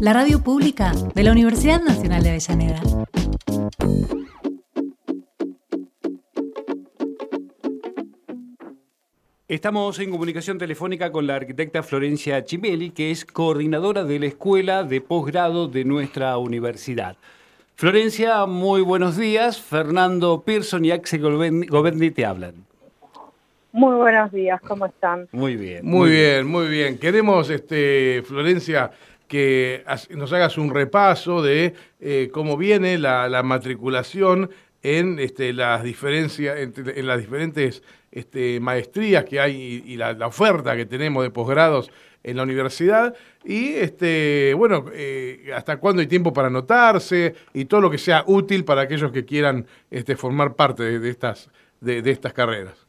la radio pública de la Universidad Nacional de Avellaneda. Estamos en comunicación telefónica con la arquitecta Florencia Chimeli, que es coordinadora de la Escuela de Posgrado de nuestra universidad. Florencia, muy buenos días. Fernando Pearson y Axel Govendi te hablan. Muy buenos días, ¿cómo están? Muy bien. Muy, bien, muy bien. Queremos, este, Florencia, que nos hagas un repaso de eh, cómo viene la, matriculación en este, las diferencias, en, las diferentes este, maestrías que hay y, la, oferta que tenemos de posgrados en la universidad y este bueno eh, hasta cuándo hay tiempo para anotarse y todo lo que sea útil para aquellos que quieran este, formar parte de, estas de, estas carreras.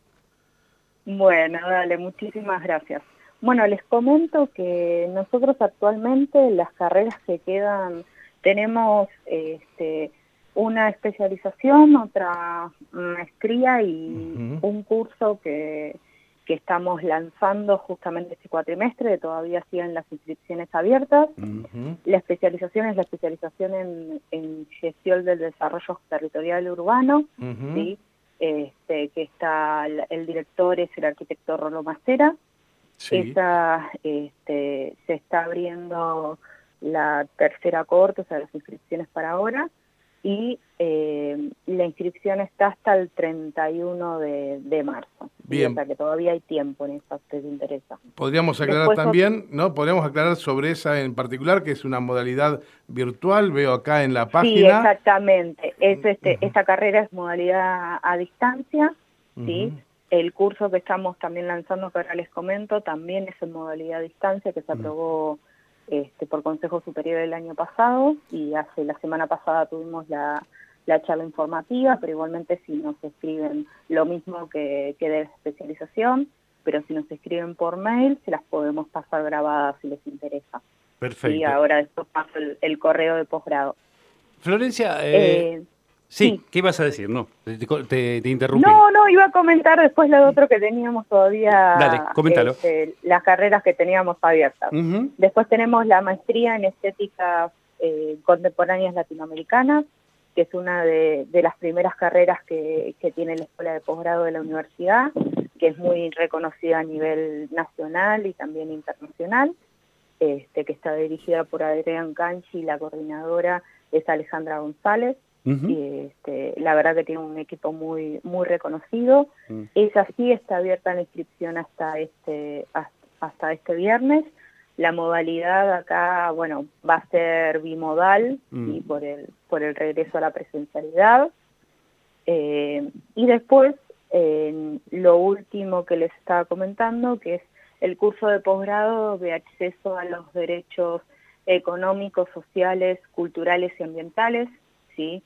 Bueno, dale, muchísimas gracias. Bueno, les comento que nosotros actualmente las carreras que quedan tenemos este, una especialización, otra maestría y un curso que, que, estamos lanzando justamente este cuatrimestre, todavía siguen las inscripciones abiertas. La especialización es la especialización en, en gestión del desarrollo territorial urbano, este, que está el, director es el arquitecto Rolo Macera. Esa este, se está abriendo la tercera corte, o sea, las inscripciones para ahora y eh, la inscripción está hasta el 31 de, de marzo. Bien. O sea que todavía hay tiempo en eso, si te interesa. Podríamos aclarar también, ¿no? Podríamos aclarar sobre esa en particular, que es una modalidad virtual, veo acá en la página. Sí, exactamente. Es este, Esta carrera es modalidad a distancia, ¿sí? El curso que estamos también lanzando, que ahora les comento, también es en modalidad a distancia, que se aprobó este, por Consejo Superior el año pasado y hace la semana pasada tuvimos la, charla informativa, pero igualmente si nos escriben lo mismo que, que de especialización, pero si nos escriben por mail se las podemos pasar grabadas si les interesa. Perfecto. Y ahora después paso el, correo de posgrado. Florencia, eh, eh Sí, ¿qué ibas a decir? No, te, interrumpí. No, no, iba a comentar después lo otro que teníamos todavía. Dale, coméntalo. Este, las carreras que teníamos abiertas. Después tenemos la maestría en estética eh, contemporáneas latinoamericanas, que es una de, las primeras carreras que, tiene la Escuela de Posgrado de la Universidad, que es muy reconocida a nivel nacional y también internacional, este, que está dirigida por Adrián Canchi y la coordinadora es Alejandra González y este, la verdad que tiene un equipo muy muy reconocido. Mm. Esa sí está abierta la inscripción hasta este hasta este viernes. La modalidad acá, bueno, va a ser bimodal mm. y por el por el regreso a la presencialidad. Eh, y después lo último que les estaba comentando, que es el curso de posgrado de acceso a los derechos económicos, sociales, culturales y ambientales, ¿sí?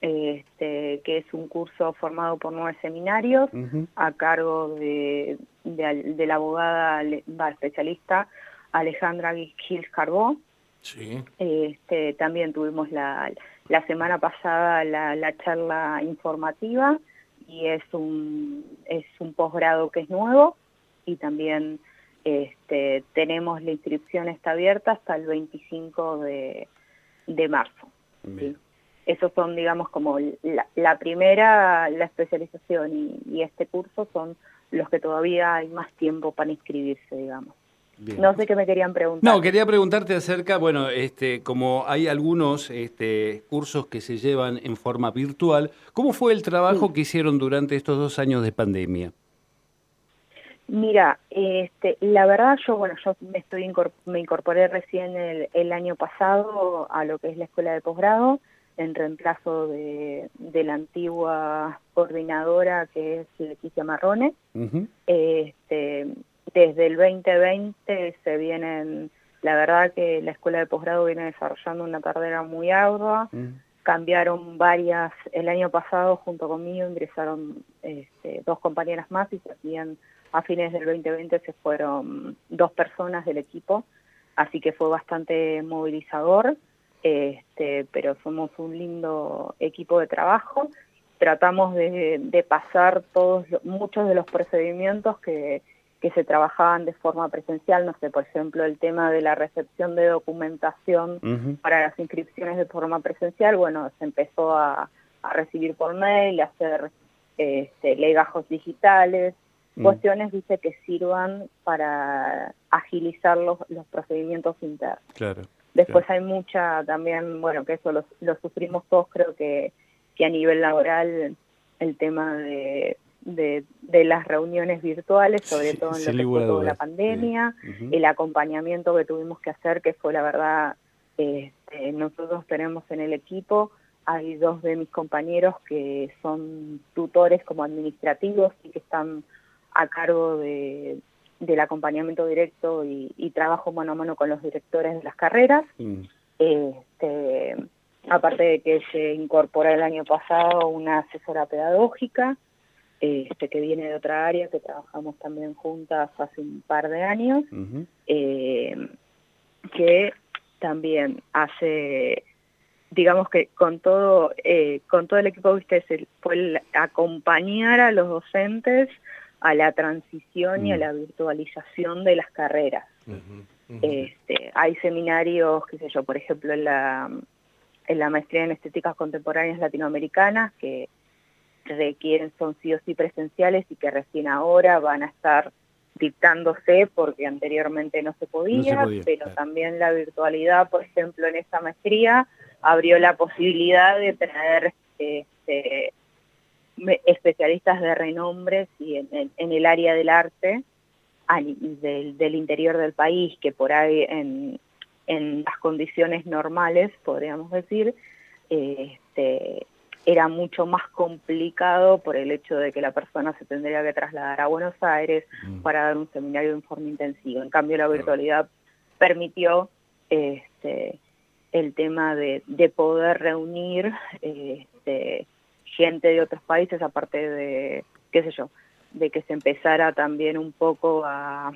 este, que es un curso formado por nueve seminarios a cargo de, de, la abogada va, especialista Alejandra Gil Carbó. Sí. Este, también tuvimos la, la semana pasada la, la charla informativa y es un, es un posgrado que es nuevo y también este, tenemos la inscripción está abierta hasta el 25 de, de marzo. ¿sí? Esos son, digamos, como la, primera, la especialización y, este curso son los que todavía hay más tiempo para inscribirse, digamos. No sé qué me querían preguntar. No, quería preguntarte acerca, bueno, este, como hay algunos este, cursos que se llevan en forma virtual, ¿cómo fue el trabajo que hicieron durante estos dos años de pandemia? Mira, este, la verdad yo, bueno, yo me, estoy me incorporé recién el, el año pasado a lo que es la escuela de posgrado en reemplazo de, la antigua coordinadora que es Leticia Marrone. este, desde el 2020 se vienen la verdad que la escuela de posgrado viene desarrollando una carrera muy ardua. Cambiaron varias, el año pasado junto conmigo ingresaron este, dos compañeras más y también a fines del 2020 se fueron dos personas del equipo, así que fue bastante movilizador, este, pero somos un lindo equipo de trabajo. Tratamos de, de pasar todos muchos de los procedimientos que, que se trabajaban de forma presencial, no sé, por ejemplo, el tema de la recepción de documentación para las inscripciones de forma presencial, bueno, se empezó a, recibir por mail, a hacer este, legajos digitales, mm. cuestiones, dice, que sirvan para agilizar los, los procedimientos internos. Claro. Después hay mucha también, bueno, que eso lo, lo sufrimos todos, creo que, que a nivel laboral el tema de de, las reuniones virtuales, sobre todo en lo que fue la pandemia, el acompañamiento que tuvimos que hacer, que fue la verdad, este, nosotros tenemos en el equipo, hay dos de mis compañeros que son tutores como administrativos y que están a cargo de, del acompañamiento directo y, trabajo mano a mano con los directores de las carreras. Mm. Este, aparte de que se incorpora el año pasado una asesora pedagógica, este, que viene de otra área, que trabajamos también juntas hace un par de años, eh, que también hace, digamos que con todo, eh, con todo el equipo, viste, fue acompañar a los docentes a la transición y a mm. la virtualización de las carreras. Este, hay seminarios, qué sé yo, por ejemplo, en la, en la maestría en estéticas contemporáneas latinoamericanas, que requieren son sí o sí presenciales y que recién ahora van a estar dictándose porque anteriormente no se podía, pero también la virtualidad, por ejemplo, en esa maestría abrió la posibilidad de tener este, especialistas de renombre y en, el área del arte del, del, interior del país, que por ahí en, en las condiciones normales, podríamos decir, este, era mucho más complicado por el hecho de que la persona se tendría que trasladar a Buenos Aires mm. para dar un seminario en forma intensiva. En cambio, la virtualidad permitió este, el tema de, poder reunir este, gente de otros países, aparte de, qué sé yo, de que se empezara también un poco a...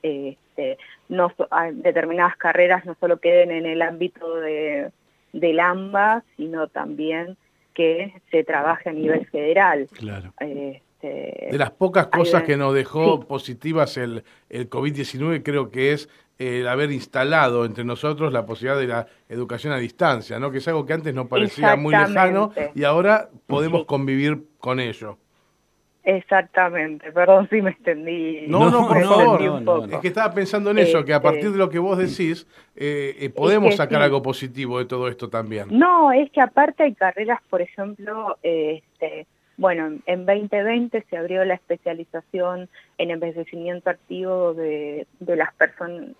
Este, no, determinadas carreras no solo queden en el ámbito de, del AMBA, sino también que se trabaje a nivel federal. Claro. Este, de las pocas cosas que nos dejó positivas el, el COVID-19 creo que es el haber instalado entre nosotros la posibilidad de la educación a distancia, ¿no? que es algo que antes nos parecía muy lejano y ahora podemos convivir con ello. Exactamente, perdón si me extendí. No, no, por favor. es que estaba pensando en eso, que a partir de lo que vos decís, eh, eh, podemos sacar algo positivo de todo esto también. No, es que aparte hay carreras, por ejemplo, este, bueno, en 2020 se abrió la especialización en envejecimiento activo de, de las,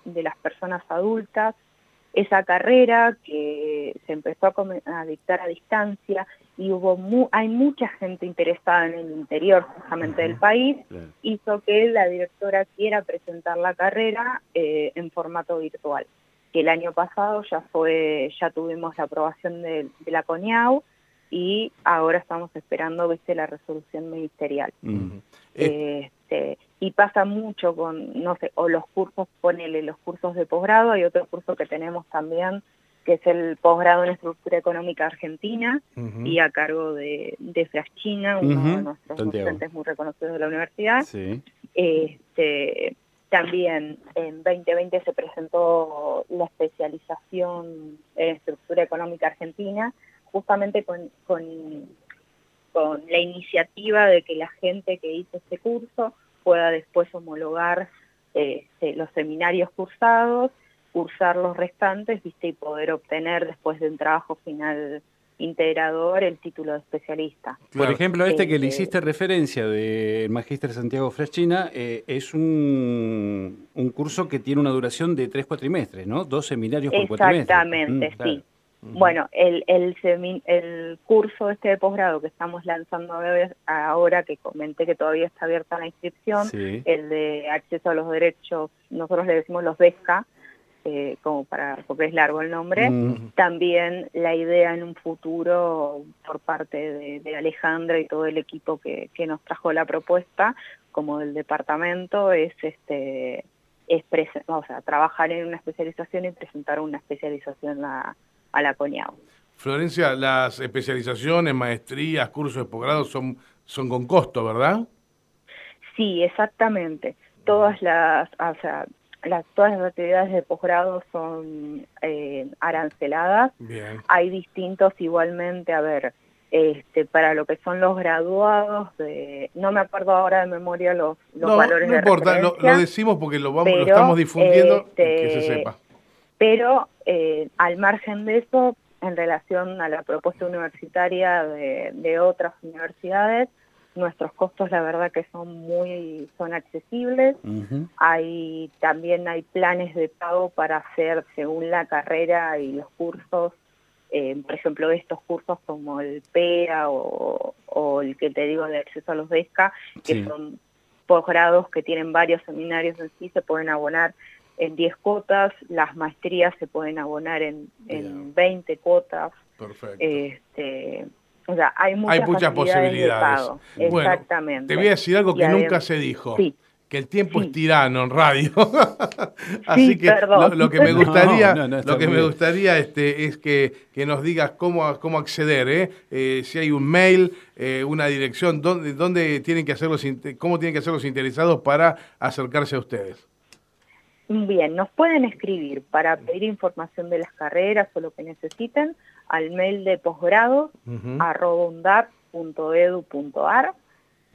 de las personas adultas esa carrera que se empezó a, dictar a distancia y hubo hay mucha gente interesada en el interior justamente del país, hizo que la directora quiera presentar la carrera eh, en formato virtual. Que el año pasado ya fue, ya tuvimos la aprobación de, la CONIAU y ahora estamos esperando, viste, la resolución ministerial. Este, y pasa mucho con, no sé, o los cursos, ponele los cursos de posgrado, hay otro curso que tenemos también, que es el posgrado en estructura económica argentina, y a cargo de, de Fraschina, uno de nuestros docentes muy reconocidos de la universidad. Este, también en 2020 se presentó la especialización en estructura económica argentina, justamente con, con, con la iniciativa de que la gente que hizo este curso pueda después homologar este, los seminarios cursados, cursar los restantes, ¿viste? y poder obtener después de un trabajo final integrador el título de especialista. Por ejemplo, este que le este, hiciste referencia del Magíster Santiago Fraschina eh, es un, un, curso que tiene una duración de tres cuatrimestres, ¿no? Dos seminarios por cuatrimestre. Exactamente, mm, sí. Bueno, el, el, el curso este de posgrado que estamos lanzando ahora, que comenté que todavía está abierta la inscripción, el de acceso a los derechos, nosotros le decimos los BESCA, este, como para, porque es largo el nombre, también la idea en un futuro por parte de, Alejandra y todo el equipo que, nos trajo la propuesta, como del departamento, es este es o sea, trabajar en una especialización y presentar una especialización a, a la CONIAU. Florencia, las especializaciones, maestrías, cursos de posgrado son, son con costo, ¿verdad? Sí, exactamente. Todas las, o sea, las, todas las actividades de posgrado son eh, aranceladas. Hay distintos igualmente, a ver, este, para lo que son los graduados, de, no me acuerdo ahora de memoria los, los valores no importa, lo, decimos porque lo, vamos, lo estamos difundiendo, que se este, sepa. Pero eh, al margen de eso, en relación a la propuesta universitaria de, de otras universidades, nuestros costos la verdad que son muy son accesibles. Hay también hay planes de pago para hacer según la carrera y los cursos eh, por ejemplo estos cursos como el PEA o, el que te digo de acceso a los DESCA que son posgrados que tienen varios seminarios en sí se pueden abonar en 10 cuotas las maestrías se pueden abonar en, en 20 cuotas Perfecto. Este, o sea, hay muchas, posibilidades. Bueno, Exactamente. Te voy a decir algo que nunca se dijo. Que el tiempo es tirano en radio. Así que lo, que me gustaría, lo que me gustaría este, es que, que, nos digas cómo, cómo acceder, ¿eh? Eh, si hay un mail, eh, una dirección, dónde, dónde tienen que hacer los, cómo tienen que hacer los interesados para acercarse a ustedes. Bien, nos pueden escribir para pedir información de las carreras o lo que necesiten al mail de posgrado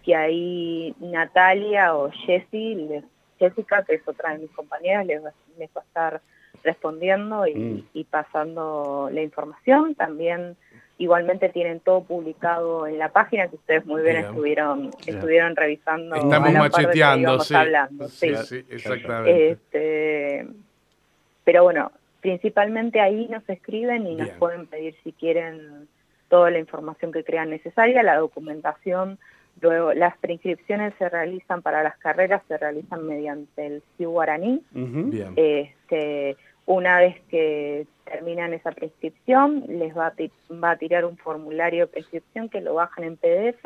que ahí Natalia o Jessie, Jessica, que es otra de mis compañeras, les va, a estar respondiendo y, mm. pasando la información. También igualmente tienen todo publicado en la página que ustedes muy bien, estuvieron estuvieron revisando. Estamos macheteando, sí. Hablando, sí. sí. exactamente. Este, pero bueno, principalmente ahí nos escriben y nos pueden pedir si quieren toda la información que crean necesaria, la documentación, luego las preinscripciones se realizan para las carreras, se realizan mediante el CIU Guaraní. este, una vez que terminan esa prescripción, les va a, va a tirar un formulario de prescripción que lo bajan en PDF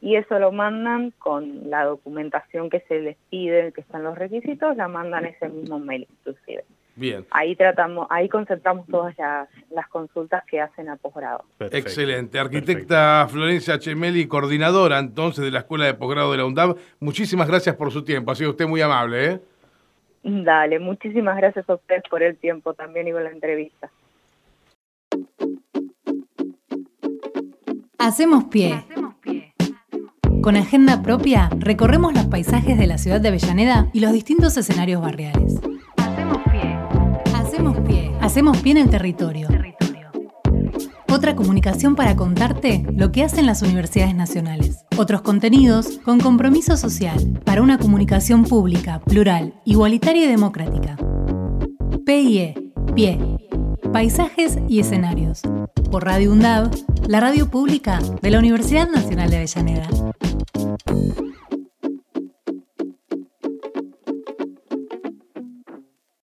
y eso lo mandan con la documentación que se les pide, que están los requisitos, la mandan ese mismo mail inclusive. Bien. Ahí tratamos, ahí concentramos todas las, consultas que hacen a posgrado. Excelente. Arquitecta Florencia Chemeli, coordinadora entonces de la Escuela de Posgrado de la UNDAV, muchísimas gracias por su tiempo. Ha sido usted muy amable, ¿eh? Dale, muchísimas gracias a ustedes por el tiempo también y por la entrevista. Hacemos pie. Hacemos pie. Con agenda propia, recorremos los paisajes de la ciudad de Avellaneda y los distintos escenarios barriales. Hacemos bien el territorio. Otra comunicación para contarte lo que hacen las universidades nacionales. Otros contenidos con compromiso social para una comunicación pública, plural, igualitaria y democrática. PIE, PIE, Paisajes y Escenarios. Por Radio UNDAV, la radio pública de la Universidad Nacional de Avellaneda.